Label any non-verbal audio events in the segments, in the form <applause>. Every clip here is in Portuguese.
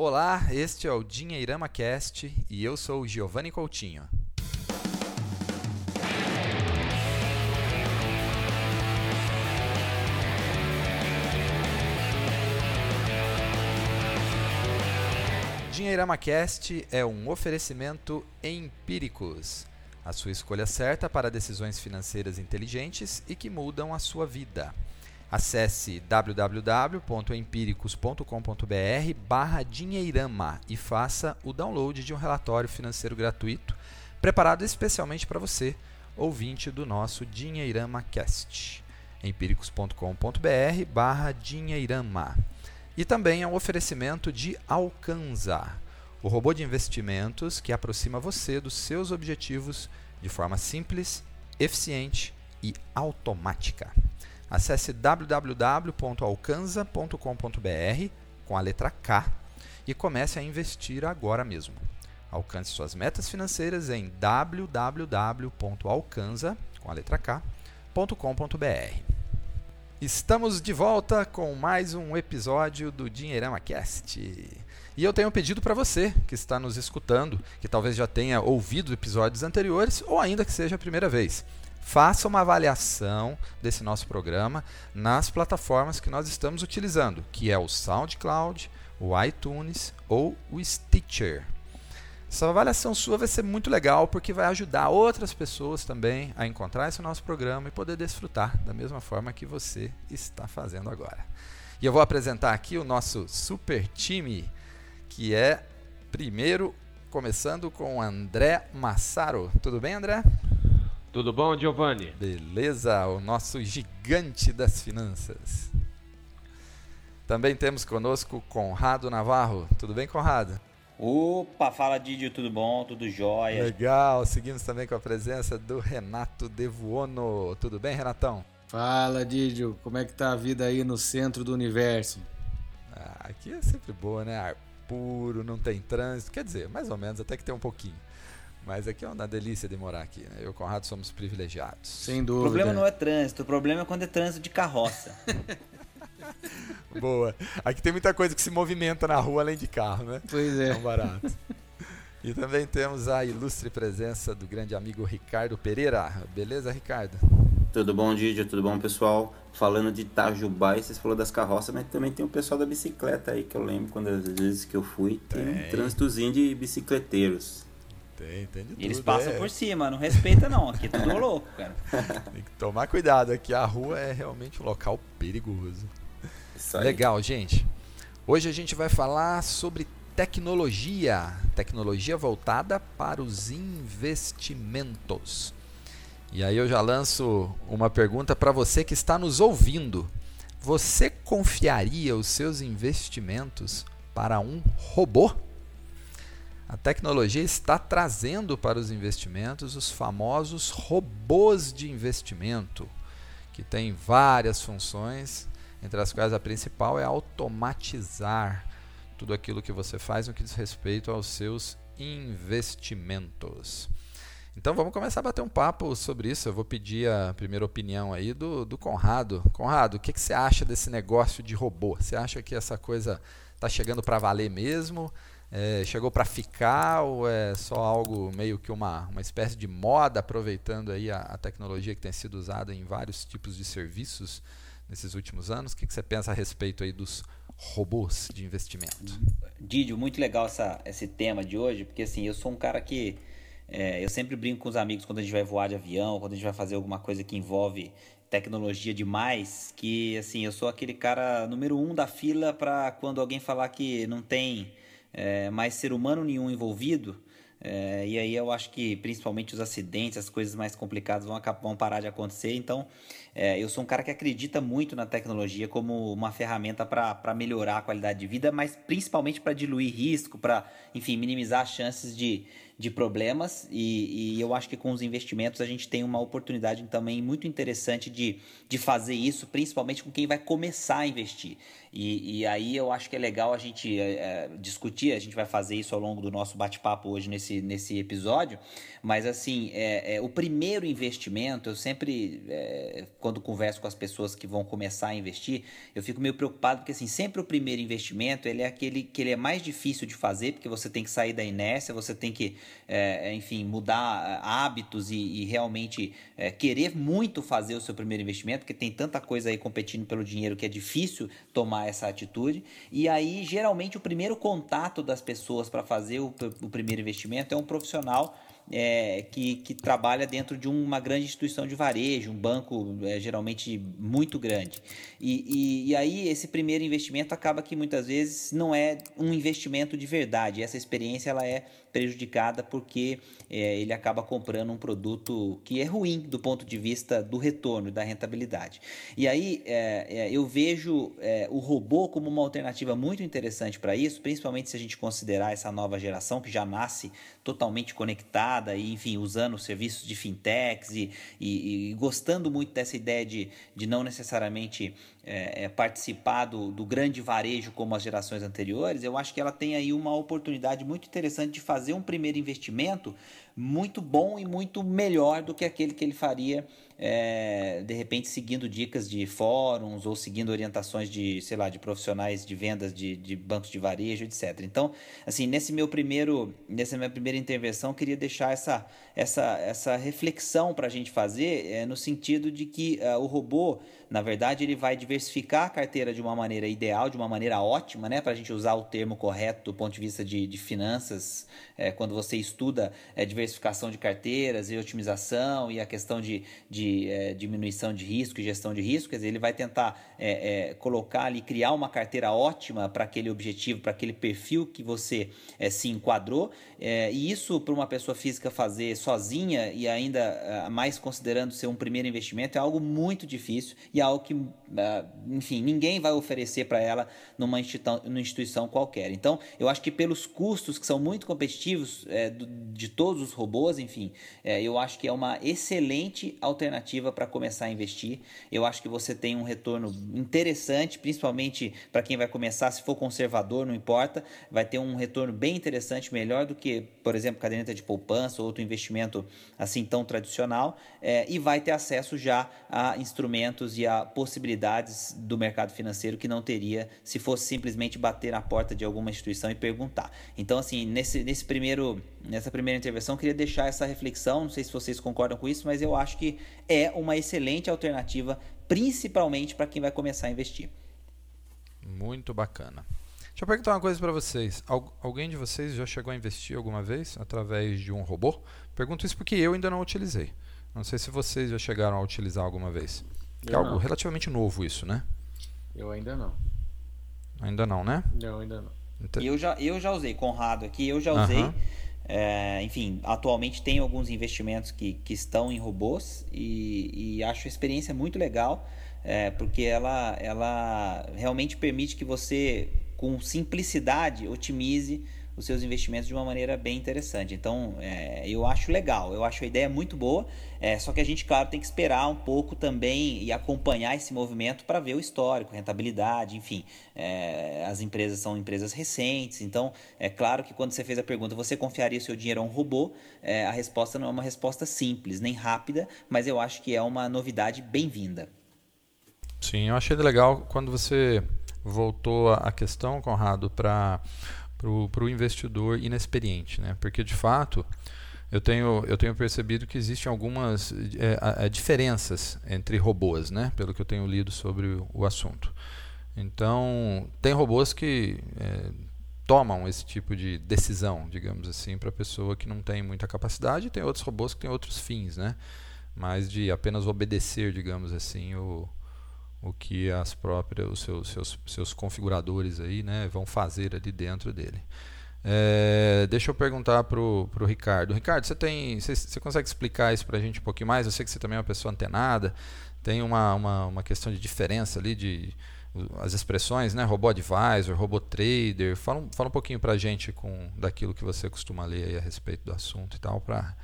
Olá, este é o Dinheirama Cast e eu sou Giovanni Coutinho. Dinheirama Cast é um oferecimento empíricos. A sua escolha certa para decisões financeiras inteligentes e que mudam a sua vida. Acesse www.empíricos.com.br barra dinheirama e faça o download de um relatório financeiro gratuito preparado especialmente para você, ouvinte do nosso Dinheirama Cast. empíricos.com.br barra dinheirama. E também é um oferecimento de Alcanza, o robô de investimentos que aproxima você dos seus objetivos de forma simples, eficiente e automática. Acesse www.alcanza.com.br com a letra K e comece a investir agora mesmo. Alcance suas metas financeiras em www.alcanza com a letra. Estamos de volta com mais um episódio do Dinheirama Cast. E eu tenho um pedido para você que está nos escutando, que talvez já tenha ouvido episódios anteriores ou ainda que seja a primeira vez faça uma avaliação desse nosso programa nas plataformas que nós estamos utilizando, que é o SoundCloud, o iTunes ou o Stitcher. Essa avaliação sua vai ser muito legal porque vai ajudar outras pessoas também a encontrar esse nosso programa e poder desfrutar da mesma forma que você está fazendo agora. E eu vou apresentar aqui o nosso super time, que é primeiro começando com André Massaro. Tudo bem, André? Tudo bom, Giovanni? Beleza, o nosso gigante das finanças. Também temos conosco Conrado Navarro. Tudo bem, Conrado? Opa, fala Didio, tudo bom? Tudo jóia? Legal, seguimos também com a presença do Renato Devuono. Tudo bem, Renatão? Fala, Didio, como é que tá a vida aí no centro do universo? Ah, aqui é sempre boa, né? Ar puro, não tem trânsito, quer dizer, mais ou menos, até que tem um pouquinho. Mas aqui é uma delícia de morar aqui, né? Eu e o Conrado somos privilegiados. Sem dúvida. O problema não é trânsito, o problema é quando é trânsito de carroça. <laughs> Boa. Aqui tem muita coisa que se movimenta na rua além de carro, né? Pois é. É um barato. E também temos a ilustre presença do grande amigo Ricardo Pereira. Beleza, Ricardo? Tudo bom, Didio? Tudo bom, pessoal? Falando de Itajubá, e vocês falaram das carroças, mas também tem o pessoal da bicicleta aí, que eu lembro quando às vezes que eu fui, tem, tem. um trânsitozinho de bicicleteiros. Tem, tem de tudo. Eles passam é. por cima, não respeita não. Aqui é tudo louco, cara. <laughs> Tem que tomar cuidado, aqui a rua é realmente um local perigoso. Legal, gente. Hoje a gente vai falar sobre tecnologia, tecnologia voltada para os investimentos. E aí eu já lanço uma pergunta para você que está nos ouvindo. Você confiaria os seus investimentos para um robô? A tecnologia está trazendo para os investimentos os famosos robôs de investimento, que têm várias funções, entre as quais a principal é automatizar tudo aquilo que você faz no que diz respeito aos seus investimentos. Então vamos começar a bater um papo sobre isso. Eu vou pedir a primeira opinião aí do, do Conrado. Conrado, o que, que você acha desse negócio de robô? Você acha que essa coisa está chegando para valer mesmo? É, chegou para ficar ou é só algo meio que uma, uma espécie de moda, aproveitando aí a, a tecnologia que tem sido usada em vários tipos de serviços nesses últimos anos? O que, que você pensa a respeito aí dos robôs de investimento? Didio, muito legal essa, esse tema de hoje, porque assim, eu sou um cara que é, eu sempre brinco com os amigos quando a gente vai voar de avião, quando a gente vai fazer alguma coisa que envolve tecnologia demais, que assim, eu sou aquele cara número um da fila para quando alguém falar que não tem é, mais ser humano nenhum envolvido. É, e aí eu acho que principalmente os acidentes, as coisas mais complicadas vão, vão parar de acontecer. Então, é, eu sou um cara que acredita muito na tecnologia como uma ferramenta para melhorar a qualidade de vida, mas principalmente para diluir risco, para, enfim, minimizar as chances de, de problemas e, e, eu acho que com os investimentos a gente tem uma oportunidade também muito interessante de, de fazer isso, principalmente com quem vai começar a investir. E, e aí eu acho que é legal a gente é, discutir, a gente vai fazer isso ao longo do nosso bate-papo hoje nesse, nesse episódio, mas assim, é, é, o primeiro investimento, eu sempre, é, quando converso com as pessoas que vão começar a investir, eu fico meio preocupado porque assim, sempre o primeiro investimento ele é aquele que ele é mais difícil de fazer, porque você tem que sair da inércia, você tem que, enfim, mudar hábitos e, e realmente querer muito fazer o seu primeiro investimento, porque tem tanta coisa aí competindo pelo dinheiro que é difícil tomar essa atitude. E aí, geralmente, o primeiro contato das pessoas para fazer o, o primeiro investimento é um profissional é, que, que trabalha dentro de uma grande instituição de varejo, um banco é, geralmente muito grande. E, e, e, aí esse primeiro investimento acaba que muitas vezes não é um investimento de verdade. Essa experiência ela é prejudicada porque é, ele acaba comprando um produto que é ruim do ponto de vista do retorno, da rentabilidade. E aí é, é, eu vejo é, o robô como uma alternativa muito interessante para isso, principalmente se a gente considerar essa nova geração que já nasce totalmente conectada e, enfim, usando serviços de fintechs e, e, e gostando muito dessa ideia de, de não necessariamente é, é, participar do, do grande varejo como as gerações anteriores, eu acho que ela tem aí uma oportunidade muito interessante de fazer um primeiro investimento muito bom e muito melhor do que aquele que ele faria é, de repente seguindo dicas de fóruns ou seguindo orientações de, sei lá, de profissionais de vendas de, de bancos de varejo, etc. Então, assim, nesse meu primeiro, nessa minha primeira intervenção, queria deixar essa, essa, essa reflexão para a gente fazer é, no sentido de que uh, o robô, na verdade, ele vai diversificar a carteira de uma maneira ideal, de uma maneira ótima, né, para a gente usar o termo correto do ponto de vista de, de finanças, é, quando você estuda é, diversificação de carteiras e otimização e a questão de, de é, diminuição de risco e gestão de risco, quer dizer, ele vai tentar é, é, colocar ali, criar uma carteira ótima para aquele objetivo, para aquele perfil que você é, se enquadrou, e isso para uma pessoa física fazer sozinha e ainda mais considerando ser um primeiro investimento é algo muito difícil e algo que, enfim, ninguém vai oferecer para ela numa instituição, numa instituição qualquer. Então, eu acho que pelos custos que são muito competitivos é, de todos os robôs, enfim, é, eu acho que é uma excelente alternativa para começar a investir. Eu acho que você tem um retorno interessante, principalmente para quem vai começar, se for conservador, não importa, vai ter um retorno bem interessante, melhor do que, por exemplo, caderneta de poupança ou outro investimento investimento assim tão tradicional é, e vai ter acesso já a instrumentos e a possibilidades do mercado financeiro que não teria se fosse simplesmente bater na porta de alguma instituição e perguntar. Então, assim, nesse, nesse primeiro, nessa primeira intervenção, eu queria deixar essa reflexão, não sei se vocês concordam com isso, mas eu acho que é uma excelente alternativa, principalmente para quem vai começar a investir. Muito bacana. Deixa eu perguntar uma coisa para vocês. Algu alguém de vocês já chegou a investir alguma vez através de um robô? Pergunto isso porque eu ainda não utilizei. Não sei se vocês já chegaram a utilizar alguma vez. é algo não. relativamente novo isso, né? Eu ainda não. Ainda não, né? Não, ainda não. Então... Eu, já, eu já usei, Conrado aqui, eu já usei. Uh -huh. É, enfim, atualmente tem alguns investimentos que, que estão em robôs e, e acho a experiência muito legal, é, porque ela, ela realmente permite que você com simplicidade, otimize os seus investimentos de uma maneira bem interessante. Então, é, eu acho legal, eu acho a ideia muito boa, é, só que a gente, claro, tem que esperar um pouco também e acompanhar esse movimento para ver o histórico, rentabilidade, enfim. É, as empresas são empresas recentes, então é claro que quando você fez a pergunta, você confiaria o seu dinheiro a um robô? É, a resposta não é uma resposta simples, nem rápida, mas eu acho que é uma novidade bem-vinda. Sim, eu achei legal quando você voltou a questão, Conrado, para o investidor inexperiente, né? Porque de fato eu tenho, eu tenho percebido que existem algumas é, diferenças entre robôs, né? Pelo que eu tenho lido sobre o, assunto. Então, tem robôs que é, tomam esse tipo de decisão, digamos assim, para a pessoa que não tem muita capacidade, e tem outros robôs que têm outros fins, né? Mas de apenas obedecer, digamos assim, o, o que as próprias os seus, seus, seus configuradores aí né, vão fazer ali dentro dele. É, deixa eu perguntar para o Ricardo. Ricardo, você tem, você, você consegue explicar isso para a gente um pouquinho mais? Eu sei que você também é uma pessoa antenada. Tem uma, uma, uma questão de diferença ali de as expressões, né? Robô advisor, robô trader. Fala, fala um pouquinho para a gente com, daquilo que você costuma ler a respeito do assunto e tal, para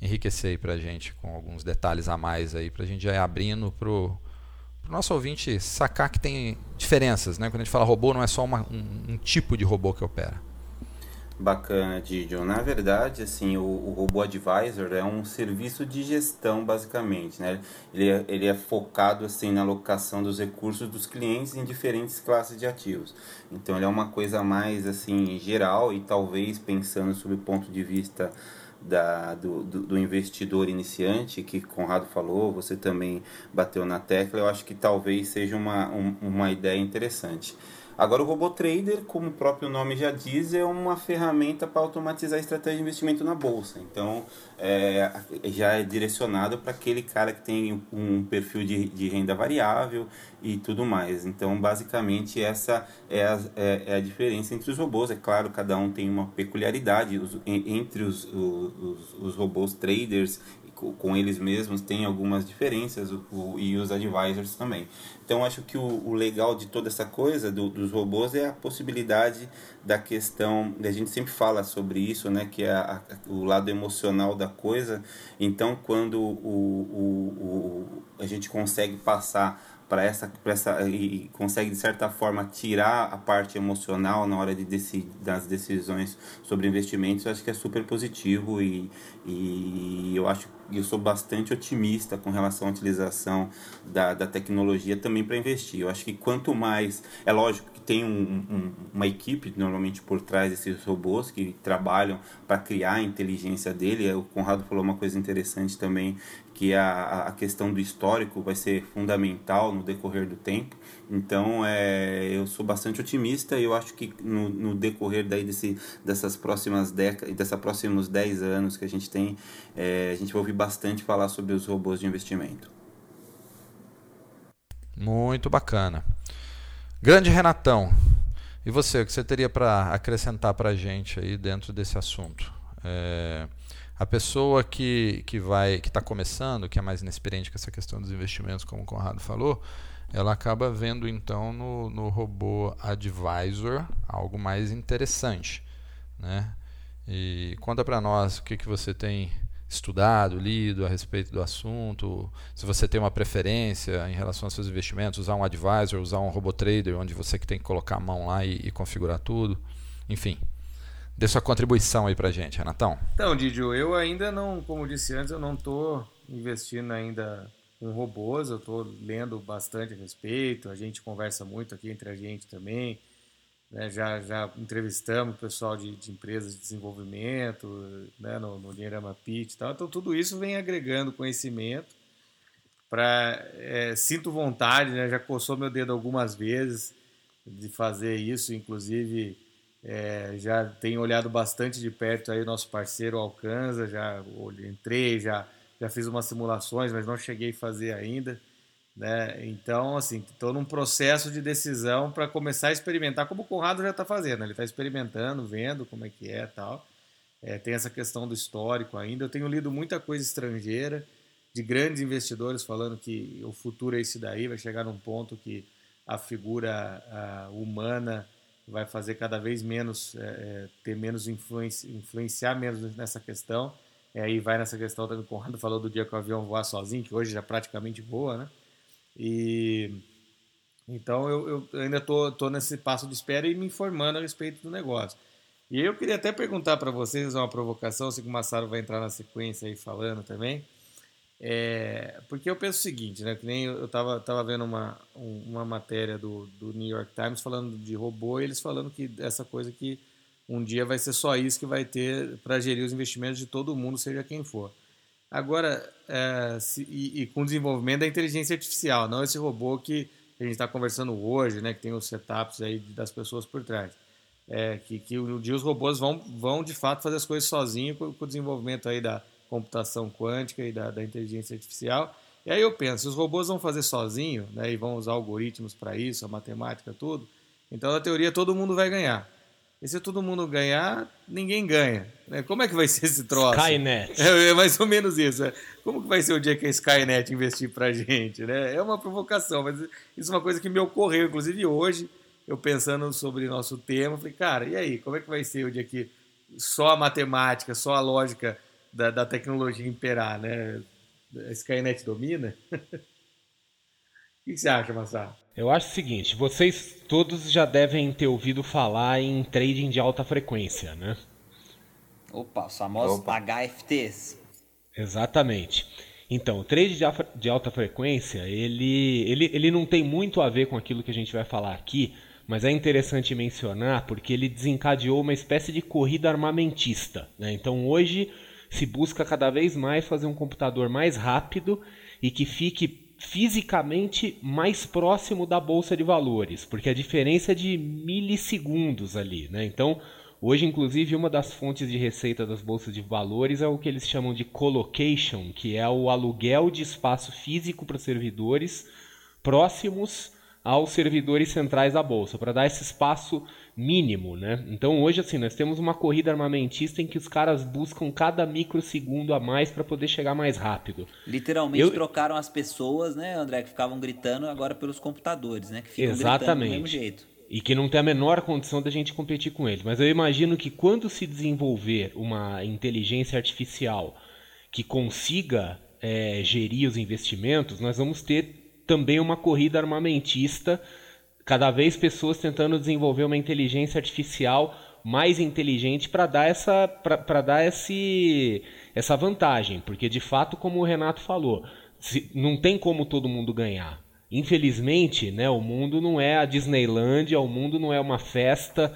enriquecer para a gente com alguns detalhes a mais aí, para a gente já ir abrindo para o nosso ouvinte sacar que tem diferenças, né? Quando a gente fala robô, não é só uma, um, um tipo de robô que opera. Bacana, Didio. Na verdade, assim, o, o Robô Advisor é um serviço de gestão, basicamente, né? Ele é, ele é focado, assim, na alocação dos recursos dos clientes em diferentes classes de ativos. Então, ele é uma coisa mais, assim, geral e talvez pensando sob o ponto de vista da, do, do, do, investidor iniciante, que Conrado falou, você também bateu na tecla, eu acho que talvez seja uma, um, uma ideia interessante. Agora, o robô trader, como o próprio nome já diz, é uma ferramenta para automatizar a estratégia de investimento na bolsa. Então, é, já é direcionado para aquele cara que tem um perfil de, de renda variável e tudo mais. Então, basicamente, essa é a, é, é a diferença entre os robôs. É claro, cada um tem uma peculiaridade. Os, entre os, os, os robôs traders com eles mesmos tem algumas diferenças o, o, e os advisors também. Então acho que o, o legal de toda essa coisa do, dos robôs é a possibilidade da questão, a gente sempre fala sobre isso, né, que é a, a, o lado emocional da coisa. Então quando o, o, a gente consegue passar para essa, essa e consegue de certa forma tirar a parte emocional na hora de decidir das decisões sobre investimentos, eu acho que é super positivo e, e eu acho eu sou bastante otimista com relação à utilização da, da tecnologia também para investir. Eu acho que quanto mais. É lógico que tem um, um, uma equipe normalmente por trás desses robôs que trabalham para criar a inteligência dele. O Conrado falou uma coisa interessante também, que a, a questão do histórico vai ser fundamental no decorrer do tempo. Então, é, eu sou bastante otimista e eu acho que no, no decorrer daí desse, dessas próximas décadas, desses próximos 10 anos que a gente tem, é, a gente vai ouvir bastante falar sobre os robôs de investimento. Muito bacana. Grande Renatão, e você, o que você teria para acrescentar para a gente aí dentro desse assunto? É, a pessoa que, que vai que está começando, que é mais inexperiente com essa questão dos investimentos, como o Conrado falou, ela acaba vendo então no, no robô Advisor algo mais interessante, né? E conta para nós o que, que você tem estudado, lido a respeito do assunto, se você tem uma preferência em relação aos seus investimentos, usar um advisor, usar um robô trader, onde você que tem que colocar a mão lá e, e configurar tudo, enfim. Dê sua contribuição aí pra gente, Renatão. Então, Didio, eu ainda não, como disse antes, eu não estou investindo ainda com robôs, eu estou lendo bastante a respeito, a gente conversa muito aqui entre a gente também, né? já, já entrevistamos o pessoal de, de empresas de desenvolvimento né? no, no Dinheirama Pitch e tal, então tudo isso vem agregando conhecimento para é, sinto vontade, né? já coçou meu dedo algumas vezes de fazer isso, inclusive é, já tenho olhado bastante de perto aí o nosso parceiro Alcanza, já entrei, já já fiz umas simulações, mas não cheguei a fazer ainda. Né? Então, assim, estou num processo de decisão para começar a experimentar, como o Conrado já está fazendo. Ele está experimentando, vendo como é que é tal. É, tem essa questão do histórico ainda. Eu tenho lido muita coisa estrangeira, de grandes investidores falando que o futuro é esse daí, vai chegar num ponto que a figura a, humana vai fazer cada vez menos, é, é ter menos influência, influenciar menos nessa questão. E aí vai nessa questão também, o Conrado falou do dia que o avião voar sozinho, que hoje já praticamente voa, né? E então eu, eu ainda estou tô, tô nesse passo de espera e me informando a respeito do negócio. E eu queria até perguntar para vocês uma provocação, que o Massaro vai entrar na sequência aí falando também. É, porque eu penso o seguinte, né? Que nem eu estava tava vendo uma, uma matéria do, do New York Times falando de robô e eles falando que essa coisa que um dia vai ser só isso que vai ter para gerir os investimentos de todo mundo, seja quem for. Agora, é, se, e, e, com o desenvolvimento da inteligência artificial, não esse robô que a gente está conversando hoje, né, que tem os setups aí das pessoas por trás. É, que, que um dia os robôs vão, vão de fato fazer as coisas sozinhos com, com o desenvolvimento aí da computação quântica e da, da, inteligência artificial. E aí eu penso, se os robôs vão fazer sozinho, né, e vão usar algoritmos para isso, a matemática, tudo, então na teoria todo mundo vai ganhar. E se todo mundo ganhar, ninguém ganha. Né? Como é que vai ser esse troço? Skynet. <laughs> É, é mais ou menos isso. É. Como que vai ser o dia que a Skynet investir pra gente? Né? É uma provocação, mas isso é uma coisa que me ocorreu, inclusive hoje, eu pensando sobre nosso tema, falei, cara, e aí, como é que vai ser o dia que só a matemática, só a lógica da, da tecnologia imperar, né? A Skynet domina? <laughs> o que você acha, Massaro? Eu acho o seguinte, vocês todos já devem ter ouvido falar em trading de alta frequência, né? Opa, os famosos Opa. HFTs. Exatamente. Então, o trade de alta frequência, ele, ele, ele não tem muito a ver com aquilo que a gente vai falar aqui, mas é interessante mencionar porque ele desencadeou uma espécie de corrida armamentista. Né? Então, hoje se busca cada vez mais fazer um computador mais rápido e que fique fisicamente mais próximo da bolsa de valores, porque a diferença é de milissegundos ali, né? Então, hoje inclusive uma das fontes de receita das bolsas de valores é o que eles chamam de colocation, que é o aluguel de espaço físico para servidores próximos aos servidores centrais da bolsa, para dar esse espaço mínimo, né? Então hoje assim, nós temos uma corrida armamentista em que os caras buscam cada microsegundo a mais para poder chegar mais rápido. Literalmente Eu... trocaram as pessoas, né, André, que ficavam gritando agora pelos computadores, né, que ficam Exatamente. do mesmo jeito. E que não tem a menor condição da gente competir com eles. Mas eu imagino que quando se desenvolver uma inteligência artificial que consiga é, gerir os investimentos, nós vamos ter também uma corrida armamentista cada vez pessoas tentando desenvolver uma inteligência artificial mais inteligente para dar essa para dar esse essa vantagem, porque de fato, como o Renato falou, se, não tem como todo mundo ganhar. Infelizmente, né, o mundo não é a Disneylandia, o mundo não é uma festa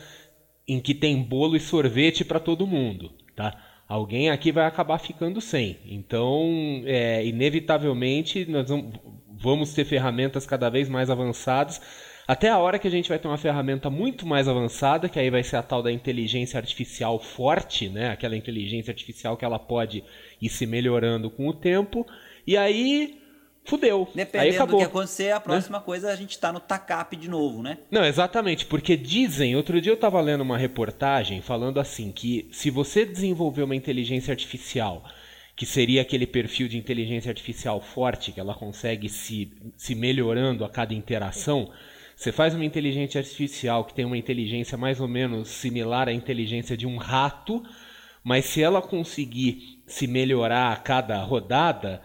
em que tem bolo e sorvete para todo mundo, tá? Alguém aqui vai acabar ficando sem. Então, é, inevitavelmente, nós vamos ter ferramentas cada vez mais avançadas até a hora que a gente vai ter uma ferramenta muito mais avançada, que aí vai ser a tal da inteligência artificial forte, né? Aquela inteligência artificial que ela pode ir se melhorando com o tempo. E aí fudeu. Dependendo aí acabou, do que acontecer, a próxima né? coisa a gente tá no TACAP de novo, né? Não, exatamente, porque dizem, outro dia eu estava lendo uma reportagem falando assim que se você desenvolver uma inteligência artificial que seria aquele perfil de inteligência artificial forte que ela consegue se, se melhorando a cada interação, você faz uma inteligência artificial que tem uma inteligência mais ou menos similar à inteligência de um rato, mas se ela conseguir se melhorar a cada rodada,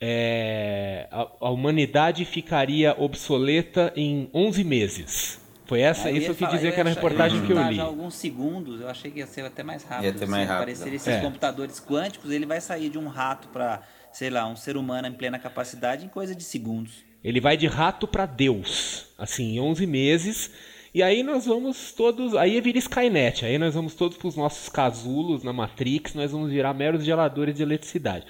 é, a, a, humanidade ficaria obsoleta em 11 meses. Foi essa, isso que dizia que era a reportagem que eu li. Já alguns segundos, eu achei que ia ser até mais rápido. Ia ter mais rápido. Aparecer esses é. computadores quânticos, ele vai sair de um rato para, sei lá, um ser humano em plena capacidade em coisa de segundos. Ele vai de rato para Deus, assim, em 11 meses. E aí nós vamos todos. Aí vira Skynet. Aí nós vamos todos para os nossos casulos na Matrix. Nós vamos virar meros geradores de eletricidade.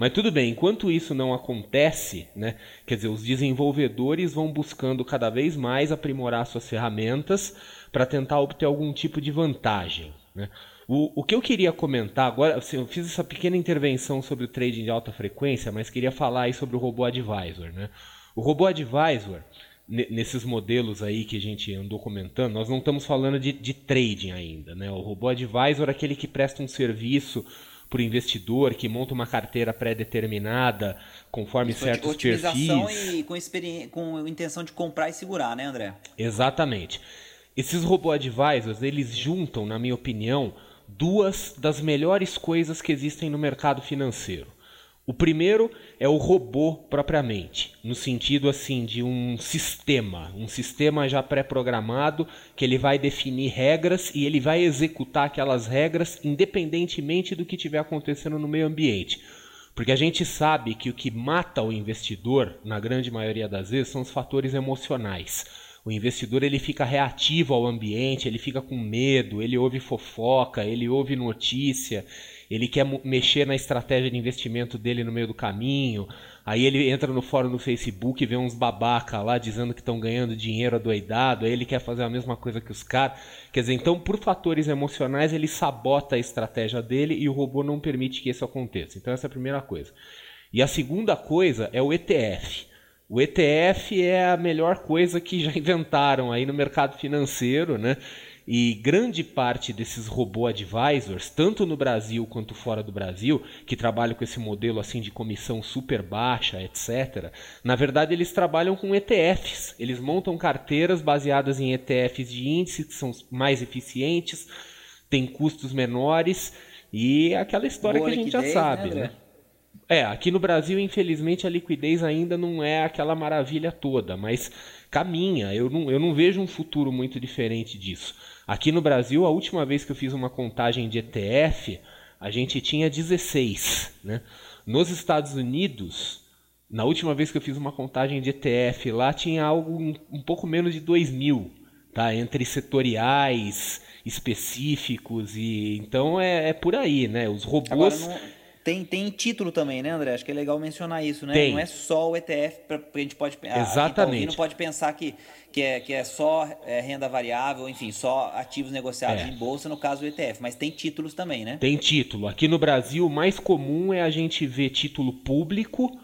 Mas tudo bem, enquanto isso não acontece, né, quer dizer, os desenvolvedores vão buscando cada vez mais aprimorar suas ferramentas para tentar obter algum tipo de vantagem. Né? O, o que eu queria comentar agora, assim, eu fiz essa pequena intervenção sobre o trading de alta frequência, mas queria falar aí sobre o robô advisor. Né? O robô advisor, nesses modelos aí que a gente andou comentando, nós não estamos falando de, de trading ainda. Né? O robô advisor é aquele que presta um serviço para o investidor, que monta uma carteira pré-determinada, conforme Isso, certos utilização perfis. e com, com intenção de comprar e segurar, né, André? Exatamente. Esses robô advisors, eles juntam, na minha opinião, duas das melhores coisas que existem no mercado financeiro. O primeiro é o robô propriamente, no sentido assim de um sistema, um sistema já pré-programado que ele vai definir regras e ele vai executar aquelas regras independentemente do que estiver acontecendo no meio ambiente. Porque a gente sabe que o que mata o investidor, na grande maioria das vezes, são os fatores emocionais. O investidor ele fica reativo ao ambiente, ele fica com medo, ele ouve fofoca, ele ouve notícia, ele quer mexer na estratégia de investimento dele no meio do caminho. Aí ele entra no fórum do Facebook e vê uns babaca lá dizendo que estão ganhando dinheiro adoidado. Aí ele quer fazer a mesma coisa que os caras. Quer dizer, então por fatores emocionais ele sabota a estratégia dele e o robô não permite que isso aconteça. Então essa é a primeira coisa. E a segunda coisa é o ETF. O ETF é a melhor coisa que já <laughs> inventaram aí no mercado financeiro, né? E grande parte desses robô advisors, tanto no Brasil quanto fora do Brasil, que trabalham com esse modelo assim de comissão super baixa, etc., na verdade eles trabalham com ETFs. Eles montam carteiras baseadas em ETFs de índice que são mais eficientes, têm custos menores e aquela história Boa que a gente liquidez, já sabe, né? né? É, aqui no Brasil, infelizmente, a liquidez ainda não é aquela maravilha toda, mas caminha. Eu não, eu não vejo um futuro muito diferente disso. Aqui no Brasil, a última vez que eu fiz uma contagem de ETF, a gente tinha 16. Né? Nos Estados Unidos, na última vez que eu fiz uma contagem de ETF, lá tinha algo um, pouco menos de 2 mil, tá? entre setoriais específicos e então é, é por aí, né? Os robôs tem, tem título também, né, André? Acho que é legal mencionar isso, né? Tem. Não é só o ETF, pra, a gente pode tá Exatamente. não pode pensar que, que, é, que é só é, renda variável, enfim, só ativos negociados é. em bolsa, no caso do ETF, mas tem títulos também, né? Tem título. Aqui no Brasil, o mais comum é a gente ver título público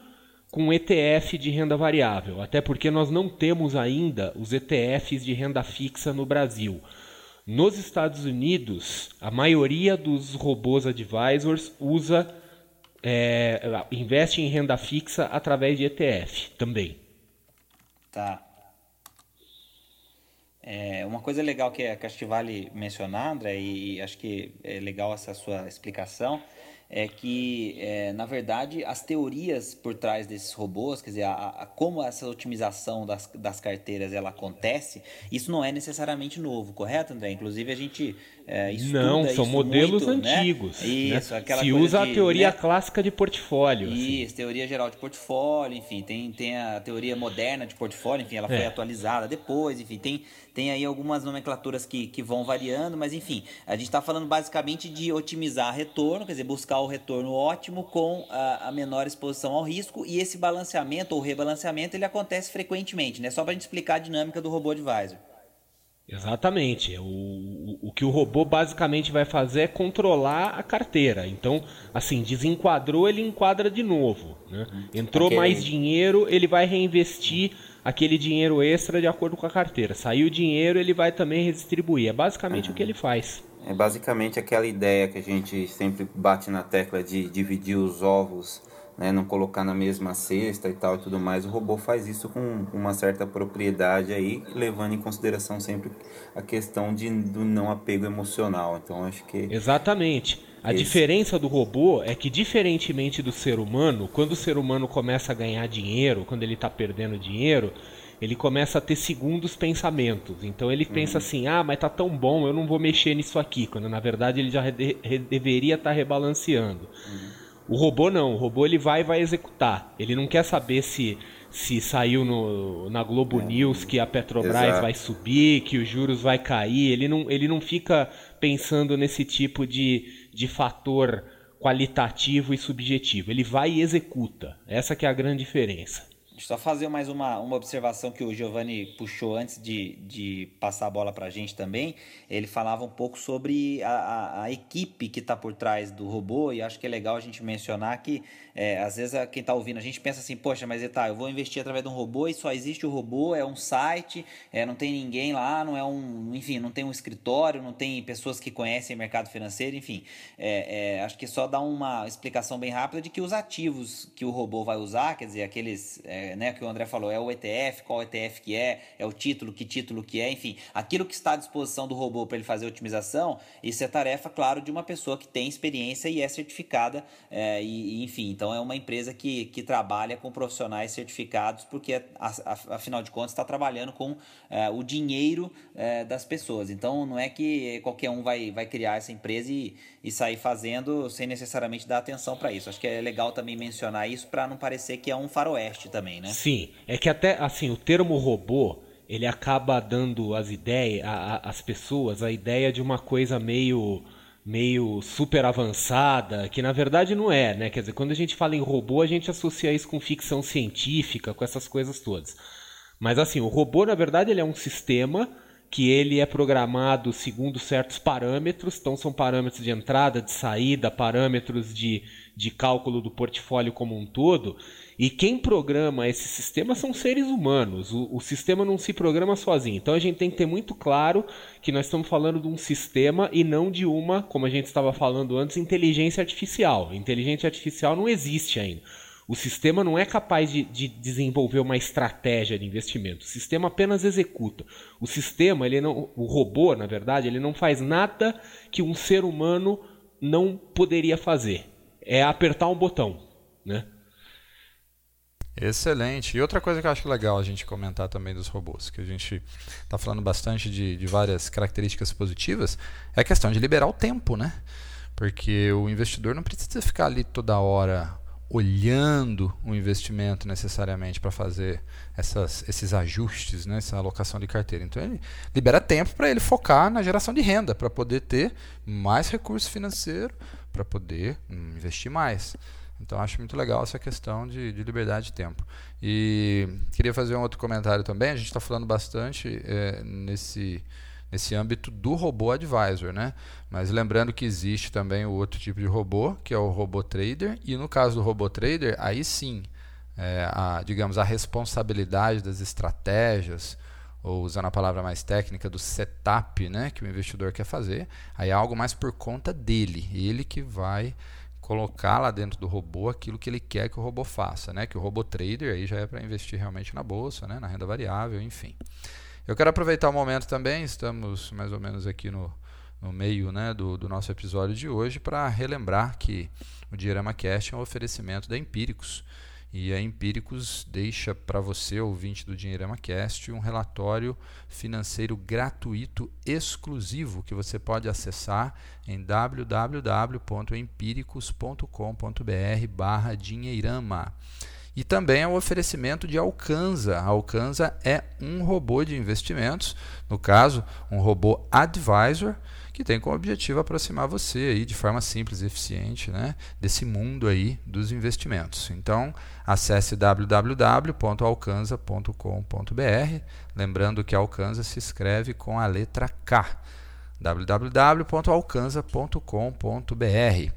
com ETF de renda variável, até porque nós não temos ainda os ETFs de renda fixa no Brasil. Nos Estados Unidos, a maioria dos robôs advisors usa é, investe em renda fixa através de ETF também. Tá. É, uma coisa legal que, que acho que vale mencionar, André, e acho que é legal essa sua explicação, é que, é, na verdade, as teorias por trás desses robôs, quer dizer, a, a, como essa otimização das, das carteiras ela acontece, isso não é necessariamente novo, correto, André? Inclusive, a gente é, não, são modelos muito, né? antigos. Né? Isso, né? aquela Se usa de, a teoria né? clássica de portfólio. Assim. Isso, assim. teoria geral de portfólio, enfim, tem, tem a teoria moderna de portfólio, enfim, ela foi é. atualizada depois, enfim, tem, tem aí algumas nomenclaturas que, que vão variando, mas enfim, a gente está falando basicamente de otimizar retorno, quer dizer, buscar o retorno ótimo com a, a menor exposição ao risco, e esse balanceamento ou rebalanceamento ele acontece frequentemente, né? Só para a gente explicar a dinâmica do robô advisor. Exatamente. O, o, o, que o robô basicamente vai fazer é controlar a carteira. Então, assim, desenquadrou, ele enquadra de novo. Né? Entrou okay. mais dinheiro, ele vai reinvestir aquele dinheiro extra de acordo com a carteira. Saiu dinheiro, ele vai também redistribuir. É basicamente uhum. o que ele faz. É basicamente aquela ideia que a gente sempre bate na tecla de dividir os ovos né, não colocar na mesma cesta e tal e tudo mais, o robô faz isso com uma certa propriedade aí, levando em consideração sempre a questão de, do não apego emocional. Então acho que. Exatamente. A esse... diferença do robô é que, diferentemente do ser humano, quando o ser humano começa a ganhar dinheiro, quando ele está perdendo dinheiro, ele começa a ter segundos pensamentos. Então ele pensa uhum. assim: ah, mas tá tão bom, eu não vou mexer nisso aqui. Quando na verdade ele já de deveria estar tá rebalanceando. Uhum. O robô não, o robô ele vai e vai executar. Ele não quer saber se se saiu no, na Globo é. News que a Petrobras Exato. vai subir, que os juros vai cair. Ele não, ele não fica pensando nesse tipo de, de fator qualitativo e subjetivo. Ele vai e executa. Essa que é a grande diferença. Deixa eu só fazer mais uma, uma observação que o Giovanni puxou antes de, de passar a bola para a gente também. Ele falava um pouco sobre a, a, a equipe que está por trás do robô, e acho que é legal a gente mencionar que é, às vezes quem está ouvindo a gente pensa assim, poxa, mas tá, eu vou investir através de um robô e só existe o robô, é um site, é, não tem ninguém lá, não é um, enfim, não tem um escritório, não tem pessoas que conhecem mercado financeiro, enfim. É, é, acho que só dá uma explicação bem rápida de que os ativos que o robô vai usar, quer dizer, aqueles, é, né, que o André falou, é o ETF, qual ETF que é, é o título, que título que é, enfim, aquilo que está à disposição do robô para ele fazer a otimização, isso é tarefa, claro, de uma pessoa que tem experiência e é certificada, é, e, enfim, então é uma empresa que, que trabalha com profissionais certificados, porque afinal de contas está trabalhando com é, o dinheiro é, das pessoas. Então não é que qualquer um vai, vai criar essa empresa e, e sair fazendo sem necessariamente dar atenção para isso. Acho que é legal também mencionar isso para não parecer que é um faroeste também, né? Sim, é que até assim o termo robô ele acaba dando as ideias, às pessoas a ideia de uma coisa meio meio super avançada, que na verdade não é, né? Quer dizer, quando a gente fala em robô, a gente associa isso com ficção científica, com essas coisas todas. Mas assim, o robô, na verdade, ele é um sistema que ele é programado segundo certos parâmetros, então são parâmetros de entrada, de saída, parâmetros de, de cálculo do portfólio como um todo, e quem programa esse sistema são seres humanos. O, o, sistema não se programa sozinho. Então a gente tem que ter muito claro que nós estamos falando de um sistema e não de uma, como a gente estava falando antes, inteligência artificial. Inteligência artificial não existe ainda. O sistema não é capaz de, de, desenvolver uma estratégia de investimento. O sistema apenas executa. O sistema, ele não, o robô, na verdade, ele não faz nada que um ser humano não poderia fazer. É apertar um botão, né? Excelente. E outra coisa que eu acho legal a gente comentar também dos robôs, que a gente está falando bastante de, de várias características positivas, é a questão de liberar o tempo, né? Porque o investidor não precisa ficar ali toda hora olhando o investimento necessariamente para fazer essas, esses ajustes, né, essa alocação de carteira. Então ele libera tempo para ele focar na geração de renda, para poder ter mais recurso financeiro, para poder investir mais. Então acho muito legal essa questão de, de, liberdade de tempo. E queria fazer um outro comentário também. A gente está falando bastante é, nesse nesse âmbito do robô advisor, né? Mas lembrando que existe também o outro tipo de robô, que é o robô trader, e no caso do robô trader, aí sim, é, a, digamos, a responsabilidade das estratégias, ou usando a palavra mais técnica, do setup né, que o investidor quer fazer, aí é algo mais por conta dele, ele que vai colocar lá dentro do robô aquilo que ele quer que o robô faça, né? Que o robô trader aí já é para investir realmente na bolsa, né? na renda variável, enfim. Eu quero aproveitar o momento também, estamos mais ou menos aqui no, no meio né, do, do nosso episódio de hoje, para relembrar que o Diorama Cast é um oferecimento da Empíricos. E a Empíricos deixa para você, ouvinte do Dinheirama Cast, um relatório financeiro gratuito exclusivo que você pode acessar em www.empíricos.com.br barra dinheirama. E também é um oferecimento de Alcanza. A Alcanza é um robô de investimentos, no caso, um robô advisor, que tem como objetivo aproximar você aí de forma simples e eficiente né, desse mundo aí dos investimentos. Então, acesse www.alcanza.com.br, lembrando que Alcanza se escreve com a letra K. www.alcanza.com.br.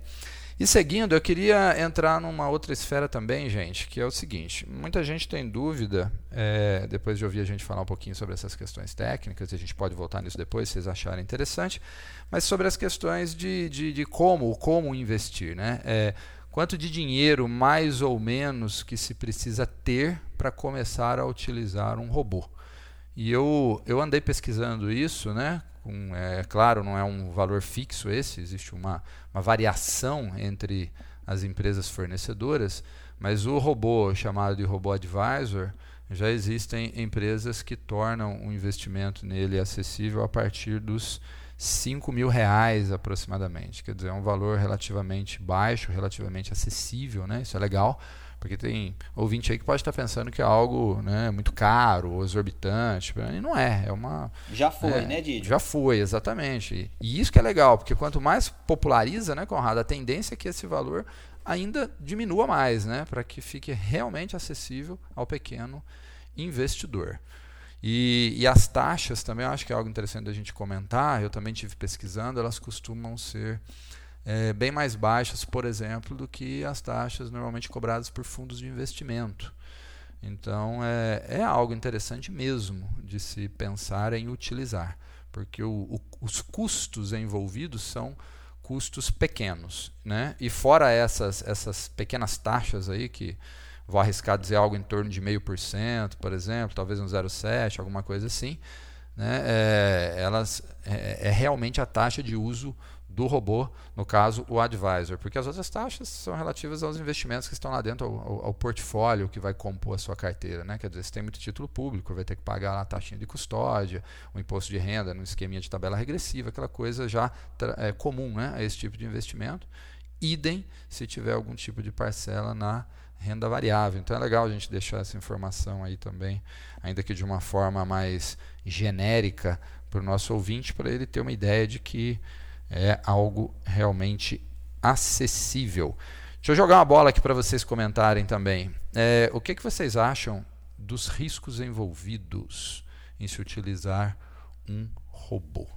E seguindo, eu queria entrar numa outra esfera também, gente, que é o seguinte: muita gente tem dúvida, é, depois de ouvir a gente falar um pouquinho sobre essas questões técnicas, a gente pode voltar nisso depois se vocês acharem interessante, mas sobre as questões de, de, de como, como investir, né? É, quanto de dinheiro, mais ou menos, que se precisa ter para começar a utilizar um robô. E eu, eu andei pesquisando isso, né? É claro, não é um valor fixo esse, existe uma, uma variação entre as empresas fornecedoras, mas o robô chamado de robô advisor, já existem empresas que tornam o investimento nele acessível a partir dos 5 mil reais aproximadamente. Quer dizer, é um valor relativamente baixo, relativamente acessível, né? Isso é legal. Porque tem ouvinte aí que pode estar pensando que é algo né, muito caro ou exorbitante. E não é, é uma. Já foi, é, né, Didi? Já foi, exatamente. E isso que é legal, porque quanto mais populariza, né, Conrado, a tendência é que esse valor ainda diminua mais, né? Para que fique realmente acessível ao pequeno investidor. E, e, as taxas também, eu acho que é algo interessante da gente comentar. Eu também tive pesquisando, elas costumam ser é, bem mais baixas, por exemplo, do que as taxas normalmente cobradas por fundos de investimento. Então é, é algo interessante mesmo de se pensar em utilizar, porque o, o, os custos envolvidos são custos pequenos. Né? E fora essas, essas pequenas taxas aí, que vou arriscar dizer algo em torno de meio por cento, por exemplo, talvez um 0,7, alguma coisa assim, né? É, elas, é, é realmente a taxa de uso do robô, no caso, o advisor, porque as outras taxas são relativas aos investimentos que estão lá dentro, ao, ao, portfólio que vai compor a sua carteira. Né? Quer dizer, se tem muito título público, vai ter que pagar a taxinha de custódia, o imposto de renda no esqueminha de tabela regressiva, aquela coisa já é, comum né, a esse tipo de investimento. Idem se tiver algum tipo de parcela na renda variável. Então é legal a gente deixar essa informação aí também, ainda que de uma forma mais genérica para o nosso ouvinte, para ele ter uma ideia de que é algo realmente acessível. Deixa eu jogar uma bola aqui para vocês comentarem também. É, o que, que vocês acham dos riscos envolvidos em se utilizar um robô?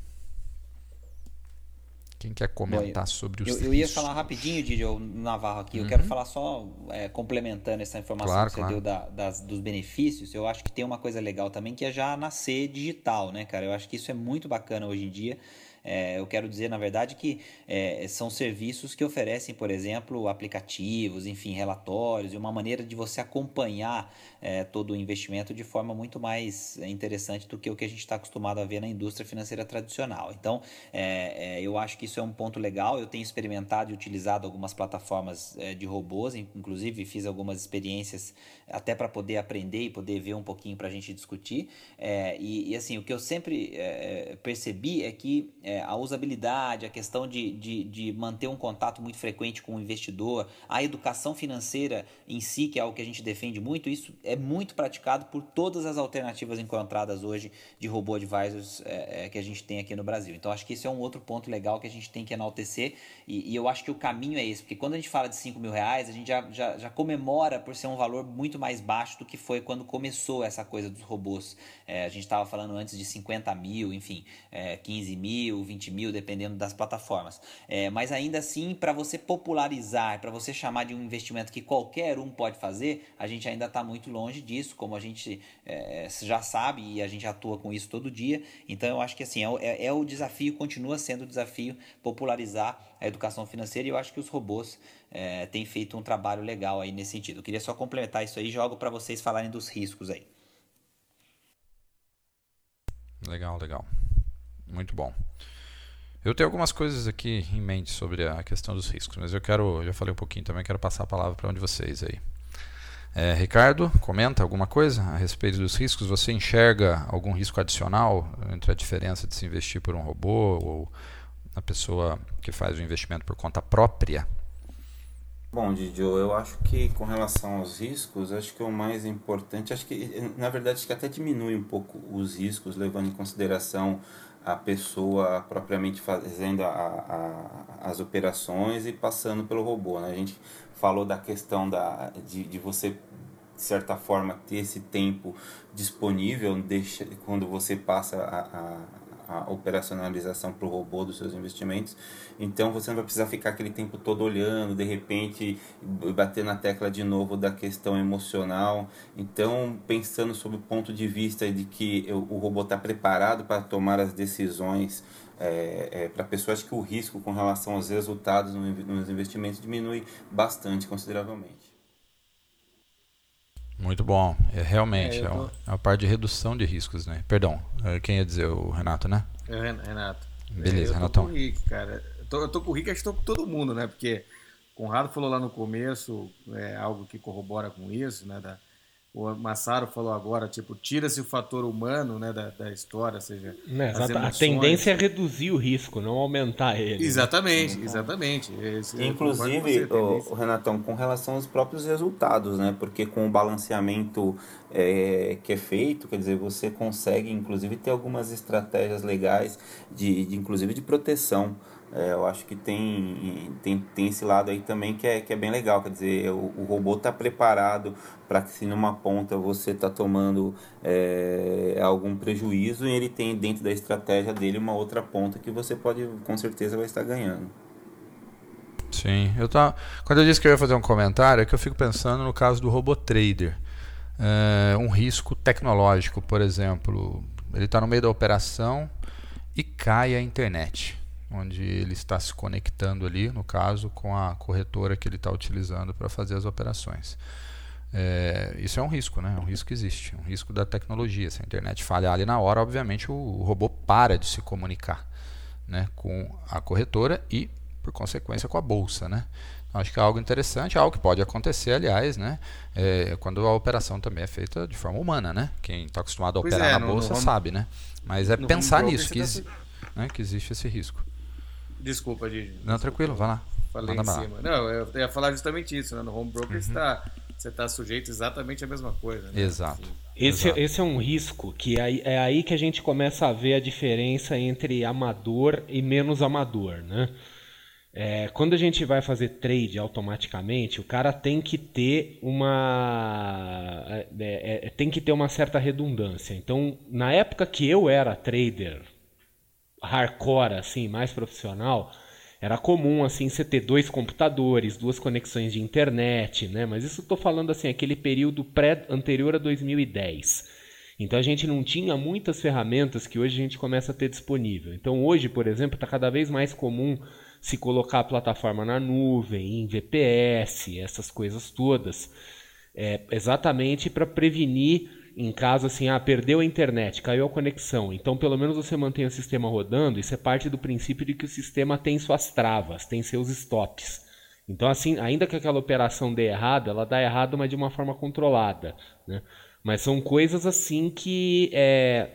Quem quer comentar Bom, sobre os eu, eu ia falar rapidinho, Didi, Navarro aqui. Uhum. Eu quero falar só é, complementando essa informação claro, que você claro. deu da, das, dos benefícios. Eu acho que tem uma coisa legal também que é já nascer digital, né, cara? Eu acho que isso é muito bacana hoje em dia. É, eu quero dizer, na verdade, que é, são serviços que oferecem, por exemplo, aplicativos, enfim, relatórios e uma maneira de você acompanhar é, todo o investimento de forma muito mais interessante do que o que a gente está acostumado a ver na indústria financeira tradicional. Então, é, é, eu acho que isso é um ponto legal. Eu tenho experimentado e utilizado algumas plataformas é, de robôs, inclusive fiz algumas experiências até para poder aprender e poder ver um pouquinho para a gente discutir. E, e, assim, o que eu sempre percebi é que é, a usabilidade, a questão de, de, de, manter um contato muito frequente com o investidor, a educação financeira em si, que é algo que a gente defende muito, isso é muito praticado por todas as alternativas encontradas hoje de robô advisors é, é, que a gente tem aqui no Brasil. Então acho que isso é um outro ponto legal que a gente tem que enaltecer e, e eu acho que o caminho é esse, porque quando a gente fala de 5 mil reais, a gente já, já, já, comemora por ser um valor muito mais baixo do que foi quando começou essa coisa dos robôs. É, a gente estava falando antes de 50 mil, enfim, 15 mil, 20 mil, dependendo das plataformas. É, mas ainda assim, para você popularizar, para você chamar de um investimento que qualquer um pode fazer, a gente ainda está muito longe disso, como a gente é, já sabe e a gente atua com isso todo dia. Então eu acho que assim, é, é, é o desafio, continua sendo o desafio popularizar a educação financeira e eu acho que os robôs é, têm feito um trabalho legal aí nesse sentido. Eu queria só complementar isso aí, jogo para vocês falarem dos riscos aí. Legal, legal. Muito bom. Eu tenho algumas coisas aqui em mente sobre a questão dos riscos, mas eu quero, já falei um pouquinho também, quero passar a palavra para um de vocês aí. É, Ricardo, comenta alguma coisa a respeito dos riscos? Você enxerga algum risco adicional entre a diferença de se investir por um robô ou a pessoa que faz o investimento por conta própria? Bom, Didio, eu acho que com relação aos riscos, acho que o mais importante, acho que na verdade acho que até diminui um pouco os riscos, levando em consideração a pessoa propriamente fazendo a, a, as operações e passando pelo robô. Né? A gente falou da questão da, de, de você, de certa forma, ter esse tempo disponível deixa, quando você passa a, a a operacionalização para o robô dos seus investimentos. Então você não vai precisar ficar aquele tempo todo olhando, de repente bater na tecla de novo da questão emocional. Então, pensando sob o ponto de vista de que o robô está preparado para tomar as decisões é, é, para pessoas que o risco com relação aos resultados nos investimentos diminui bastante, consideravelmente. Muito bom. É, realmente, é, tô... é, uma parte de redução de riscos, né? Perdão, é, quem ia dizer? O Renato, né? É, Renato. Beleza, é, eu Renatão. Tô com o Rick, cara. Eu tô, eu tô com o Rick, acho que tô com todo mundo, né? Porque o Conrado falou lá no começo, é algo que corrobora com isso, né? Da, o Massaro falou agora, tipo, tira-se o fator humano né, da, da história, ou seja, né, a tendência é reduzir o risco, não aumentar ele. Exatamente, né? exatamente. Esse Inclusive, o, o, Renatão, com relação aos próprios resultados, né? Porque com o balanceamento é, que é feito, quer dizer, você consegue, inclusive, ter algumas estratégias legais, de, de inclusive de proteção é, eu acho que tem, tem, tem esse lado aí também que é, que é bem legal. Quer dizer, o, o robô está preparado para que se numa ponta você está tomando é, algum prejuízo e ele tem dentro da estratégia dele uma outra ponta que você pode, com certeza, vai estar ganhando. Sim, eu tá, quando eu disse que eu ia fazer um comentário, é que eu fico pensando no caso do robô trader. É, um risco tecnológico, por exemplo, ele está no meio da operação e cai a internet onde ele está se conectando ali, no caso, com a corretora que ele está utilizando para fazer as operações. É, isso é um risco, né? É um risco que existe, um risco da tecnologia. Se a internet falhar ali na hora, obviamente o, o robô para de se comunicar né, com a corretora e, por consequência, com a bolsa, né? Então, acho que é algo interessante, algo que pode acontecer, aliás, né? É, quando a operação também é feita de forma humana, né? Quem está acostumado a pois operar é, na bolsa sabe, né? Mas é pensar nisso, que, tá... né, que existe esse risco. Desculpa, Didi. Não, tranquilo, vai lá. Falei Manda em cima. Não, eu ia falar justamente isso, né? No home broker uhum. está, você está sujeito exatamente à mesma coisa. Né? Exato. Esse, Exato. esse é um risco que é, é aí que a gente começa a ver a diferença entre amador e menos amador, né? É, quando a gente vai fazer trade automaticamente, o cara tem que ter uma é, é, é, tem que ter uma certa redundância. Então, na época que eu era trader hardcore, assim, mais profissional, era comum assim você ter dois computadores, duas conexões de internet, né? Mas isso estou falando assim aquele período pré anterior a 2010. Então a gente não tinha muitas ferramentas que hoje a gente começa a ter disponível. Então hoje, por exemplo, está cada vez mais comum se colocar a plataforma na nuvem, em VPS, essas coisas todas, é, exatamente para prevenir em caso assim, ah, perdeu a internet, caiu a conexão. Então, pelo menos você mantém o sistema rodando. Isso é parte do princípio de que o sistema tem suas travas, tem seus stops. Então, assim, ainda que aquela operação dê errado, ela dá errado, mas de uma forma controlada. Né? Mas são coisas assim que é,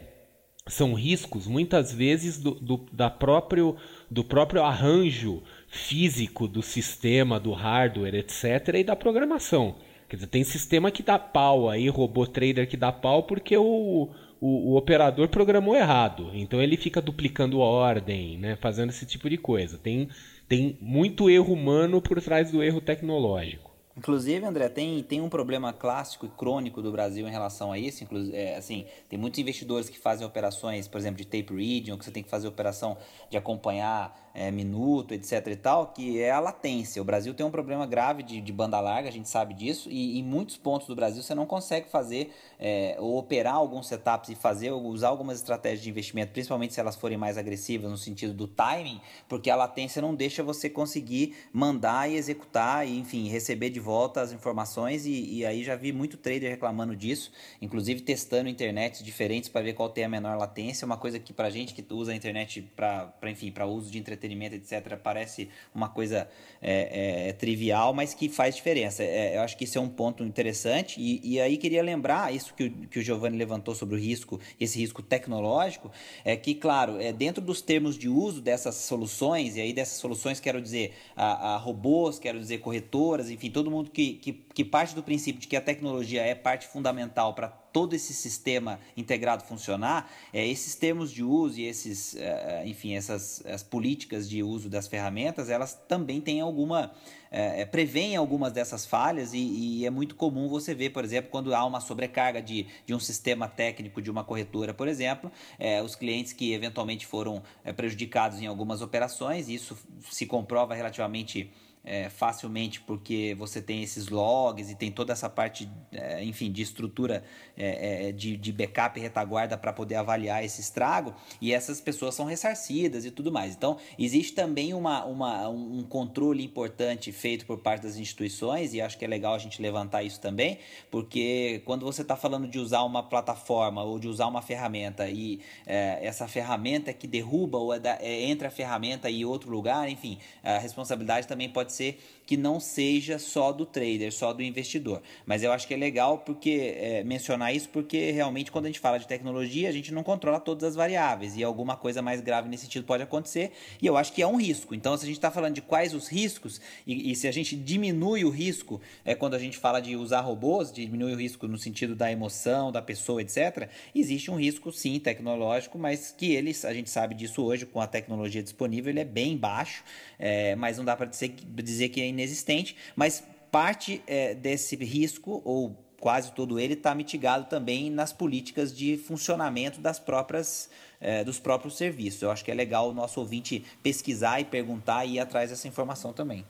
são riscos, muitas vezes, do, do, da próprio do próprio arranjo físico do sistema, do hardware, etc., e da programação. Quer dizer, tem sistema que dá pau aí, robô trader que dá pau porque o, o, o, operador programou errado. Então ele fica duplicando ordem, né, fazendo esse tipo de coisa. Tem, tem muito erro humano por trás do erro tecnológico. Inclusive, André, tem, tem um problema clássico e crônico do Brasil em relação a isso. É, assim, tem muitos investidores que fazem operações, por exemplo, de tape reading, ou que você tem que fazer operação de acompanhar é, minuto, etc e tal, que é a latência. O Brasil tem um problema grave de, de banda larga, a gente sabe disso, e em muitos pontos do Brasil você não consegue fazer é, ou operar alguns setups e fazer, usar algumas estratégias de investimento, principalmente se elas forem mais agressivas no sentido do timing, porque a latência não deixa você conseguir mandar e executar, e, enfim, receber de volta as informações e, e, aí já vi muito trader reclamando disso, inclusive testando internets diferentes para ver qual tem a menor latência, uma coisa que para gente que usa a internet para, enfim, para uso de entretenimento, etc, parece uma coisa é, é, trivial, mas que faz diferença. É, eu acho que isso é um ponto interessante e, e aí queria lembrar isso que o, que o Giovanni levantou sobre o risco, esse risco tecnológico, é que, claro, é dentro dos termos de uso dessas soluções, e aí dessas soluções quero dizer a, a robôs, quero dizer corretoras, enfim, todo mundo que, que, que parte do princípio de que a tecnologia é parte fundamental para todo esse sistema integrado funcionar, é, esses termos de uso e esses, é, enfim, essas as políticas de uso das ferramentas, elas também têm alguma é, é prevêem algumas dessas falhas e, e, é muito comum você ver, por exemplo, quando há uma sobrecarga de, de um sistema técnico de uma corretora, por exemplo, é, os clientes que eventualmente foram prejudicados em algumas operações, isso se comprova relativamente é, facilmente porque você tem esses logs e tem toda essa parte, é, enfim, de estrutura é, é de, de backup e retaguarda para poder avaliar esse estrago e essas pessoas são ressarcidas e tudo mais. Então, existe também uma, uma, um controle importante feito por parte das instituições e acho que é legal a gente levantar isso também, porque quando você está falando de usar uma plataforma ou de usar uma ferramenta e é, essa ferramenta que derruba ou é da, é, entra a ferramenta e outro lugar, enfim, a responsabilidade também pode ser que não seja só do trader, só do investidor. Mas eu acho que é legal porque é, mencionar isso porque realmente quando a gente fala de tecnologia a gente não controla todas as variáveis e alguma coisa mais grave nesse sentido pode acontecer e eu acho que é um risco. Então se a gente está falando de quais os riscos e, e, se a gente diminui o risco é quando a gente fala de usar robôs, diminui o risco no sentido da emoção da pessoa, etc. Existe um risco sim tecnológico, mas que eles a gente sabe disso hoje com a tecnologia disponível ele é bem baixo, é, mas não dá para dizer, dizer que é inexistente, mas parte é, desse risco, ou quase todo ele, está mitigado também nas políticas de funcionamento das próprias, é, dos próprios serviços. Eu acho que é legal o nosso ouvinte pesquisar e perguntar e ir atrás dessa informação também.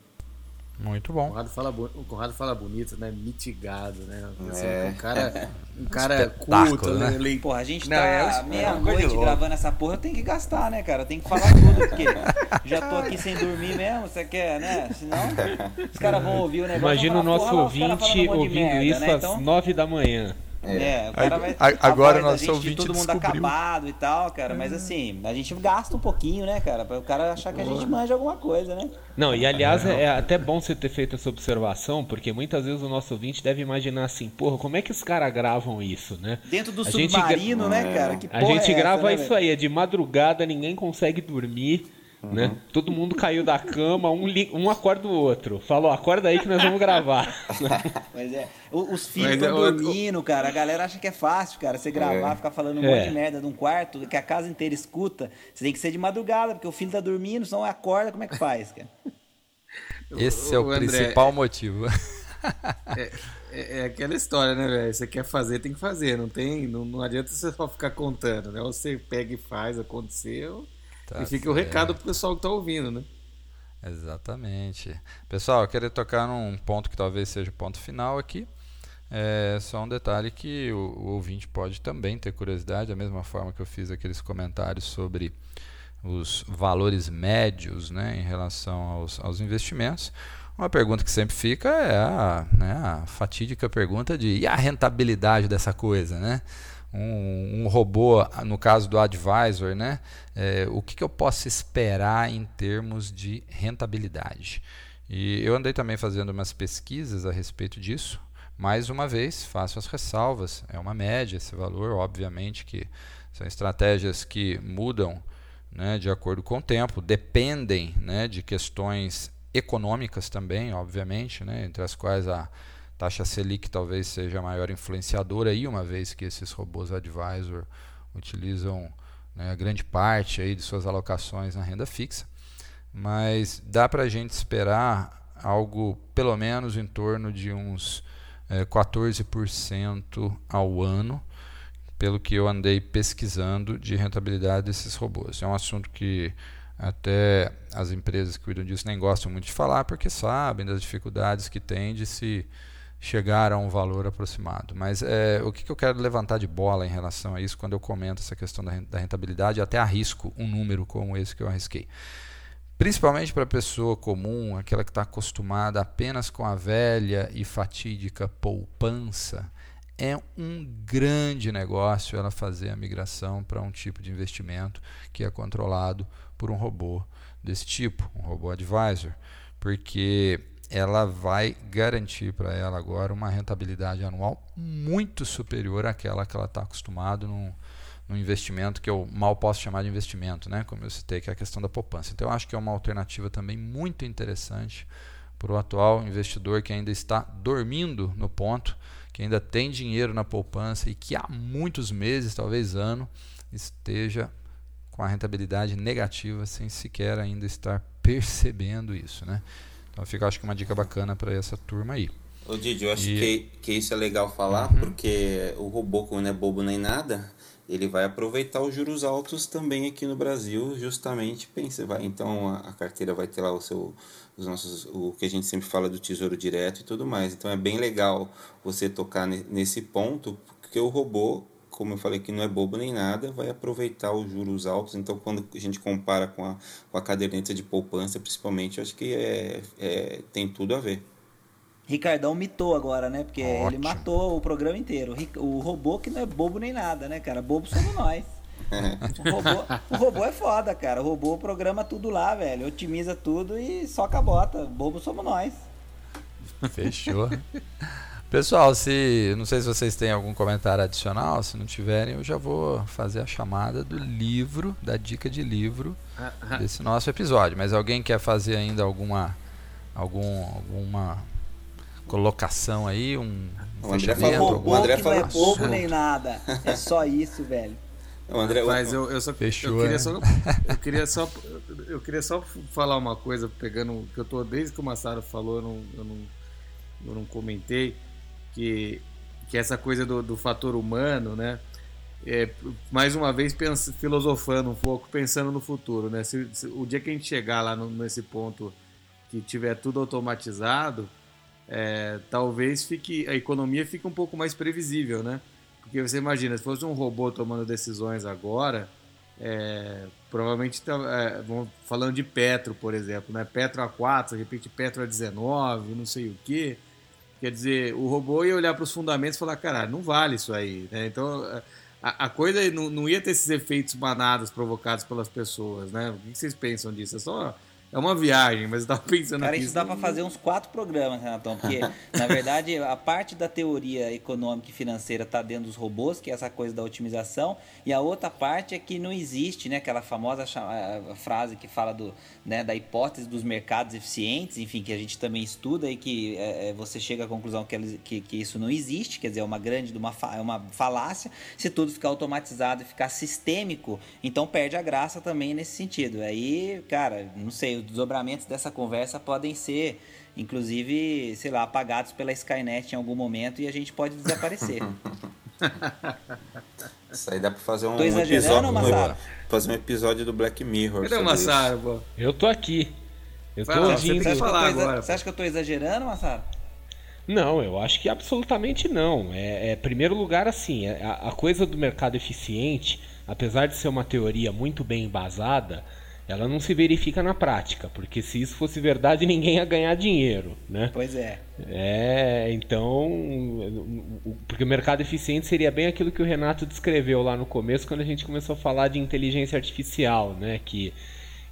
Muito bom. O Conrado fala, o Conrado fala bonito, né? Mitigado, né? Assim, é. Um cara, um cara culto, né? né? Porra, a gente Não, tá é, meia-noite é gravando essa porra, eu tenho que gastar, né, cara? Tem que falar tudo, porque já tô aqui sem dormir mesmo, você quer, né? Senão os caras vão ouvir o negócio. Imagina o nosso ouvinte ouvindo merda, isso né? às então, nove da manhã. É, é o cara vai. agora nosso gente, ouvinte todo mundo descobriu. acabado e tal, cara. Mas assim, a gente gasta um pouquinho, né, cara? Para o cara achar que a gente manja alguma coisa, né? Não, e aliás, é, é até bom você ter feito essa observação, porque muitas vezes o nosso ouvinte deve imaginar assim, porra, como é que os caras gravam isso, né? Dentro do a submarino, gra... né, cara? Que a gente é grava essa, né, isso aí, é de madrugada, ninguém consegue dormir. Uhum. Né? Todo mundo caiu da cama, um, li... um acorda o outro. Falou, acorda aí que nós vamos gravar. <laughs> Mas é, os filhos estão é, dormindo, cara. A galera acha que é fácil, cara. Você gravar, é. ficar falando um é. monte de merda de um quarto, que a casa inteira escuta. Você tem que ser de madrugada, porque o filho tá dormindo, senão acorda, como é que faz, cara? <laughs> Esse é o, o André, principal motivo. <laughs> É, é, é, aquela história, né, velho? Você quer fazer, tem que fazer. Não tem, não, não adianta você só ficar contando, né? Ou você pega e faz, aconteceu. Tá e fica certo. o recado pro pessoal que tá ouvindo, né? Exatamente. Pessoal, eu queria tocar num ponto que talvez seja o ponto final aqui. É só um detalhe que o, o ouvinte pode também ter curiosidade, da mesma forma que eu fiz aqueles comentários sobre os valores médios né, em relação aos, aos investimentos. Uma pergunta que sempre fica é a, né, a fatídica pergunta de e a rentabilidade dessa coisa, né? Um, um robô, no caso do advisor, né? É, o que, que eu posso esperar em termos de rentabilidade? E eu andei também fazendo umas pesquisas a respeito disso. Mais uma vez, faço as ressalvas. É uma média esse valor, obviamente que são estratégias que mudam né, de acordo com o tempo, dependem né, de questões econômicas também, obviamente, né, entre as quais a taxa Selic talvez seja a maior influenciadora aí, uma vez que esses robôs advisor utilizam né, grande parte aí de suas alocações na renda fixa. Mas dá para a gente esperar algo pelo menos em torno de uns é, 14% ao ano, pelo que eu andei pesquisando de rentabilidade desses robôs. É um assunto que até as empresas que cuidam disso nem gostam muito de falar, porque sabem das dificuldades que tem de se chegar a um valor aproximado. Mas é, o que, que eu quero levantar de bola em relação a isso quando eu comento essa questão da rentabilidade, até arrisco um número como esse que eu arrisquei. Principalmente para a pessoa comum, aquela que está acostumada apenas com a velha e fatídica poupança, é um grande negócio ela fazer a migração para um tipo de investimento que é controlado por um robô desse tipo, um robô advisor, porque ela vai garantir para ela agora uma rentabilidade anual muito superior àquela que ela está acostumado num, num investimento que eu mal posso chamar de investimento, né? como eu citei, que é a questão da poupança. Então, eu acho que é uma alternativa também muito interessante para o atual investidor que ainda está dormindo no ponto, que ainda tem dinheiro na poupança e que há muitos meses, talvez ano, esteja com a rentabilidade negativa sem sequer ainda estar percebendo isso, né? Então fica acho que uma dica bacana para essa turma aí. Ô Didi, eu acho e... que, que isso é legal falar, uhum. porque o robô, como não é bobo nem nada, ele vai aproveitar os juros altos também aqui no Brasil, justamente pensa, vai, então a, a, carteira vai ter lá o seu os nossos o que a gente sempre fala do tesouro direto e tudo mais. Então é bem legal você tocar nesse ponto, porque o robô como eu falei que não é bobo nem nada, vai aproveitar os juros altos. Então, quando a gente compara com a, com a caderneta de poupança, principalmente, eu acho que é, é, tem tudo a ver. Ricardão mitou agora, né? Porque Ótimo. ele matou o programa inteiro. O robô que não é bobo nem nada, né, cara? Bobo somos nós. <laughs> o, robô, o robô é foda, cara. O robô programa tudo lá, velho. Otimiza tudo e só cabota. Bobo somos nós. Fechou. <laughs> Pessoal, se não sei se vocês têm algum comentário adicional, se não tiverem, eu já vou fazer a chamada do livro, da dica de livro <laughs> desse nosso episódio. Mas alguém quer fazer ainda alguma algum alguma colocação aí, um o André falou, o André falou, não é bobo nem nada. É só isso, velho. O André, Mas eu, eu só, Fechou, eu queria né? só eu queria só eu queria só falar uma coisa pegando que eu tô desde que o Massaro falou, eu não, eu não, eu não comentei que, que essa coisa do, do fator humano, né? É, mais uma vez pensa, filosofando um pouco, pensando no futuro, né? Se, se, o dia que a gente chegar lá no, nesse ponto que tiver tudo automatizado, é, talvez fique a economia fique um pouco mais previsível, né? Porque você imagina, se fosse um robô tomando decisões agora, é, provavelmente tá, é, falando de Petro, por exemplo, né? Petro a 4, de repente Petro a 19, não sei o quê. Quer dizer, o robô ia olhar para os fundamentos e falar, cara, não vale isso aí. Né? Então, a, a coisa não, não, ia ter esses efeitos manados provocados pelas pessoas. Né? O que vocês pensam disso? É só é uma viagem, mas eu tava <laughs> pensando Cara, aqui. isso dá para fazer uns quatro programas, Renatão, porque, <laughs> na verdade, a parte da teoria econômica e financeira está dentro dos robôs, que é essa coisa da otimização, e a outra parte é que não existe, né? Aquela famosa frase que fala do, né, da hipótese dos mercados eficientes, enfim, que a gente também estuda e que é, é você chega à conclusão que, que, que, isso não existe, quer dizer, é uma grande, uma, é uma falácia. Se tudo ficar automatizado e ficar sistêmico, então perde a graça também nesse sentido. Aí, cara, não sei, desdobramentos dessa conversa podem ser, inclusive, sei lá, apagados pela Skynet em algum momento e a gente pode desaparecer. <laughs> Isso aí dá pra fazer um Tô exagerando, episódio. Fazer um episódio do Black Mirror. Cadê o. Massaro, pô? Eu tô aqui. Eu tô lá, ouvindo. Você que acha, que eu falar agora, você acha que eu tô exagerando, Massaro? Não, eu acho que absolutamente não. É, é primeiro lugar assim, é- a, a coisa do mercado eficiente, apesar de ser uma teoria muito bem embasada, ela não se verifica na prática, porque se isso fosse verdade, <laughs> ninguém ia ganhar dinheiro, né? Pois é. É, então, porque o mercado eficiente seria bem aquilo que o Renato descreveu lá no começo, quando a gente começou a falar de inteligência artificial, né? Que,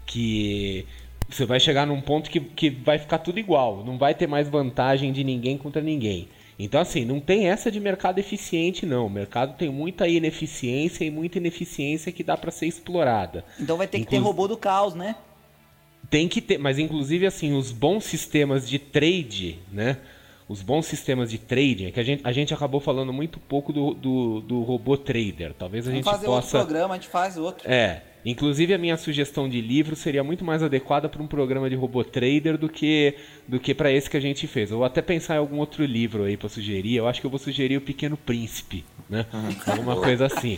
que você vai chegar num ponto que, que vai ficar tudo igual, não vai ter mais vantagem de ninguém contra ninguém. Então, assim, não tem essa de mercado eficiente, não. O mercado tem muita ineficiência e muita ineficiência que dá para ser explorada. Então vai ter que ter Inclu- robô do caos, né? Tem que ter, mas inclusive assim, os bons sistemas de trade, né? Os bons sistemas de trading, é que a gente, a gente acabou falando muito pouco do, do, do robô trader. Talvez a Vamos gente fazer outro programa, a gente faz outro. É. Inclusive a minha sugestão de livro seria muito mais adequada para um programa de robô trader do que do que para esse que a gente fez. Eu vou até pensar em algum outro livro aí para sugerir. Eu acho que eu vou sugerir o Pequeno Príncipe, né? Alguma coisa assim.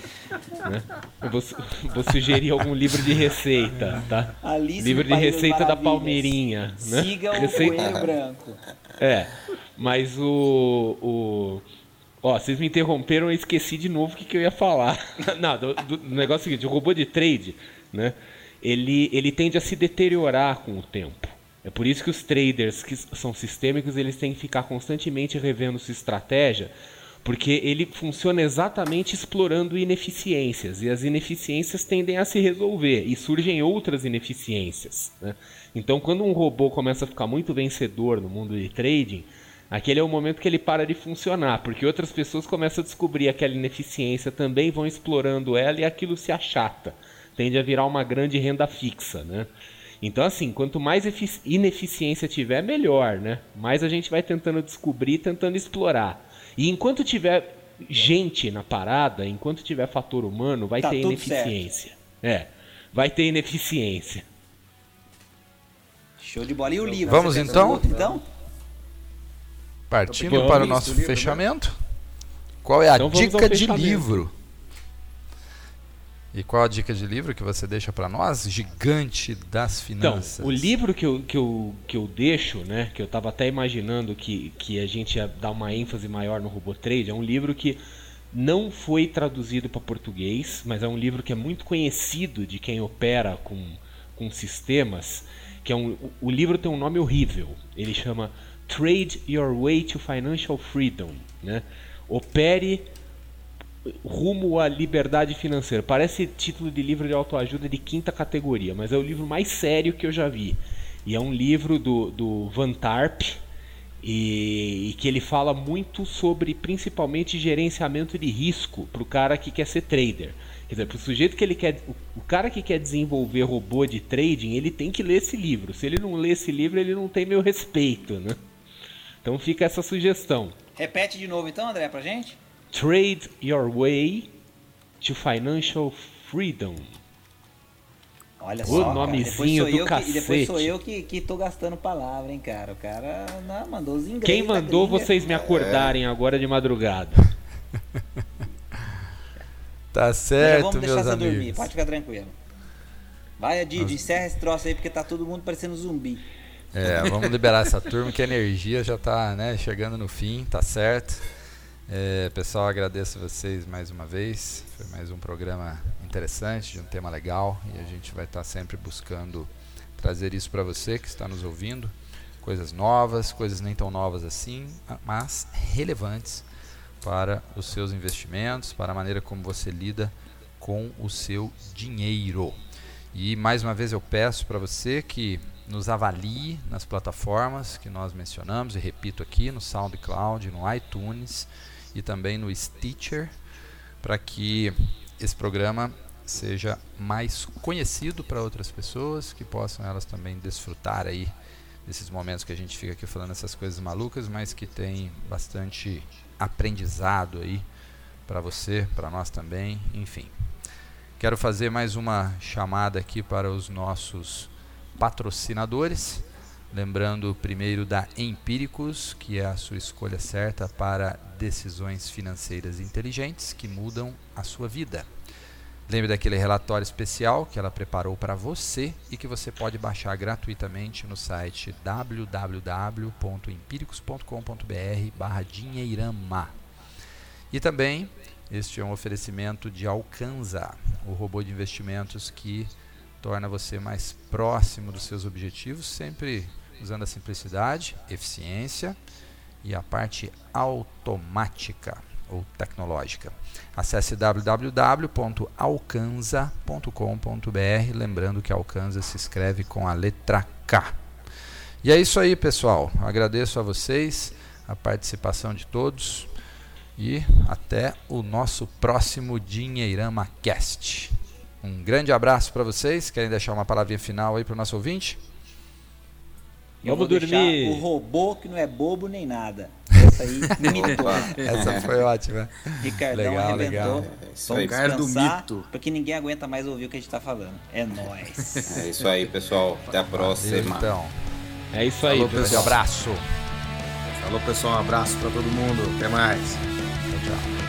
Né? Eu vou, <laughs> vou sugerir algum livro de receita, tá? Alice livro de receita da. Palmeirinha, né? Siga o Receita- Coelho Branco. é, mas o. o... Ó, vocês me interromperam, eu esqueci de novo o que, que eu ia falar. <laughs> Não, do, do- do negócio seguinte, o robô de trade, né? Ele, ele tende a se deteriorar com o tempo. É por isso que os traders que são sistêmicos, eles têm que ficar constantemente revendo sua estratégia, porque ele funciona exatamente explorando ineficiências, e as ineficiências tendem a se resolver, e surgem outras ineficiências. Né? Então, quando um robô começa a ficar muito vencedor no mundo de trading, aquele é o momento que ele para de funcionar, porque outras pessoas começam a descobrir aquela ineficiência, também vão explorando ela e aquilo se achata. Tende a virar uma grande renda fixa, né? Então, assim, quanto mais efici- ineficiência tiver, melhor, né? Mais a gente vai tentando descobrir, tentando explorar. E enquanto tiver gente na parada, enquanto tiver fator humano, vai Tá ter ineficiência. É, vai ter ineficiência. Show de bola. E o livro? Vamos então? outro, então? Partindo para o nosso livro, né? fechamento. Qual é a Então dica de livro? E qual a dica de livro que você deixa para nós, gigante das Então, finanças? o livro que eu, que eu, que eu deixo, né, que eu estava até imaginando que, que a gente ia dar uma ênfase maior no robô trade, é um livro que não foi traduzido para português, mas é um livro que é muito conhecido de quem opera com, com sistemas, que é um, o livro tem um nome horrível. Ele chama Trade Your Way to Financial Freedom, né? Opere rumo à liberdade financeira. Parece título de livro de autoajuda de quinta categoria, mas é o livro mais sério que eu já vi. E é um livro do, do Van Tarp e, e que ele fala muito sobre principalmente gerenciamento de risco para o cara que quer ser trader. Quer dizer, para o sujeito que ele quer, o, cara que quer desenvolver robô de trading, ele tem que ler esse livro. Se ele não lê esse livro, ele não tem meu respeito, né? Então fica essa sugestão. Repete de novo então, André, pra gente? Trade Your Way to Financial Freedom. Olha O só, cara. nomezinho sou do eu que, e depois sou cacete. eu que, que tô gastando palavra, hein, cara. O cara não, mandou os ingressos. Quem mandou vocês me acordarem agora de madrugada? <laughs> Tá certo, vamos deixar meus você dormir, amigos. pode ficar tranquilo. Vai, Didi, encerra esse troço aí porque tá todo mundo parecendo zumbi. É, vamos liberar essa turma que a energia já tá né, chegando no fim, tá certo. É, pessoal, agradeço vocês mais uma vez. Foi mais um programa interessante, de um tema legal. E a gente vai estar sempre buscando trazer isso para você que está nos ouvindo. Coisas novas, coisas nem tão novas assim, mas relevantes para os seus investimentos, para a maneira como você lida com o seu dinheiro. E mais uma vez eu peço para você que nos avalie nas plataformas que nós mencionamos, e repito aqui, no SoundCloud, no iTunes e também no Stitcher, para que esse programa seja mais conhecido para outras pessoas, que possam elas também desfrutar aí desses momentos que a gente fica aqui falando essas coisas malucas, mas que tem bastante aprendizado aí para você, para nós também, enfim. Quero fazer mais uma chamada aqui para os nossos patrocinadores. Lembrando primeiro da Empíricos, que é a sua escolha certa para decisões financeiras inteligentes que mudam a sua vida. Lembre daquele relatório especial que ela preparou para você e que você pode baixar gratuitamente no site www.empíricos.com.br/dinheirama. E também este é um oferecimento de Alcanza, o robô de investimentos que torna você mais próximo dos seus objetivos, sempre usando a simplicidade, eficiência e a parte automática ou tecnológica. Acesse www.alcanza.com.br, lembrando que Alcanza se escreve com a letra K. E é isso aí, pessoal. Agradeço a vocês a participação de todos e até o nosso próximo Dinheirama Cast. Um grande abraço para vocês. Querem deixar uma palavrinha final aí para o nosso ouvinte? Eu Vamos vou dormir. O robô que não é bobo nem nada. <laughs> Essa aí imitou. Essa foi ótima. Ricardão Legal, arrebentou. legal. É isso Vamos aí. Ricardo descansar, Mito. porque ninguém aguenta mais ouvir o que a gente tá falando. É nóis. É isso aí, pessoal. Até a próxima. Então, É isso aí, Falou, pessoal. grande abraço. Falou, pessoal. Um abraço pra todo mundo. Até mais. Tchau, tchau.